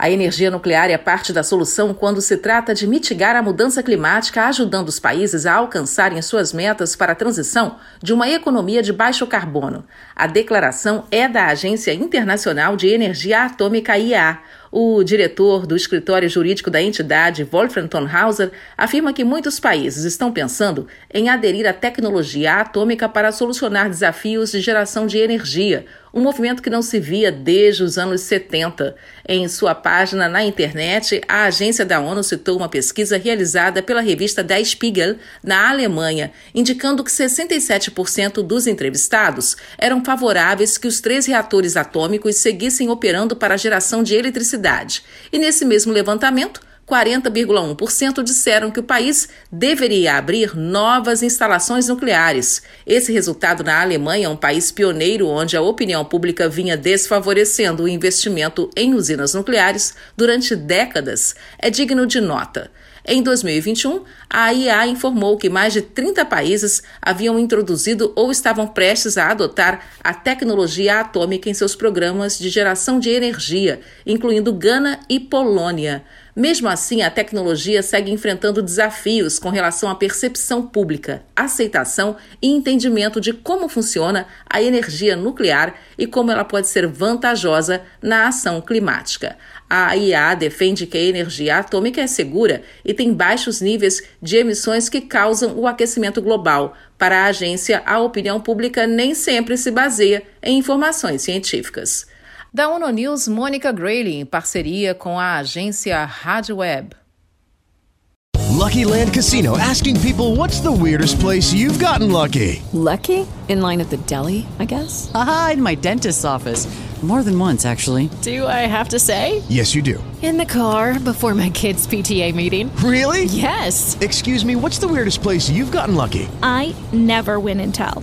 A energia nuclear é parte da solução quando se trata de mitigar a mudança climática, ajudando os países a alcançarem suas metas para a transição de uma economia de baixo carbono. A declaração é da Agência Internacional de Energia Atômica IEA. O diretor do escritório jurídico da entidade, Wolfram Tonhauser, afirma que muitos países estão pensando em aderir à tecnologia atômica para solucionar desafios de geração de energia, um movimento que não se via desde os anos 70. Em sua página na internet, a agência da ONU citou uma pesquisa realizada pela revista Der Spiegel na Alemanha, indicando que 67% dos entrevistados eram favoráveis que os três reatores atômicos seguissem operando para a geração de eletricidade. E nesse mesmo levantamento, 40,1% disseram que o país deveria abrir novas instalações nucleares. Esse resultado na Alemanha, um país pioneiro onde a opinião pública vinha desfavorecendo o investimento em usinas nucleares durante décadas, é digno de nota. Em 2021, a IA informou que mais de 30 países haviam introduzido ou estavam prestes a adotar a tecnologia atômica em seus programas de geração de energia, incluindo Gana e Polônia. Mesmo assim, a tecnologia segue enfrentando desafios com relação à percepção pública, aceitação e entendimento de como funciona a energia nuclear e como ela pode ser vantajosa na ação climática. A IA defende que a energia atômica é segura e tem baixos níveis de emissões que causam o aquecimento global. Para a agência, a opinião pública nem sempre se baseia em informações científicas. Da ONU News, Mônica Grayley, em parceria com a agência Rádio Web. Lucky Land Casino asking people what's the weirdest place you've gotten lucky? Lucky? In line at the deli, I guess? Aha, in my dentist's office. More than once, actually. Do I have to say? Yes, you do. In the car before my kids' PTA meeting. Really? Yes. Excuse me, what's the weirdest place you've gotten lucky? I never win and tell.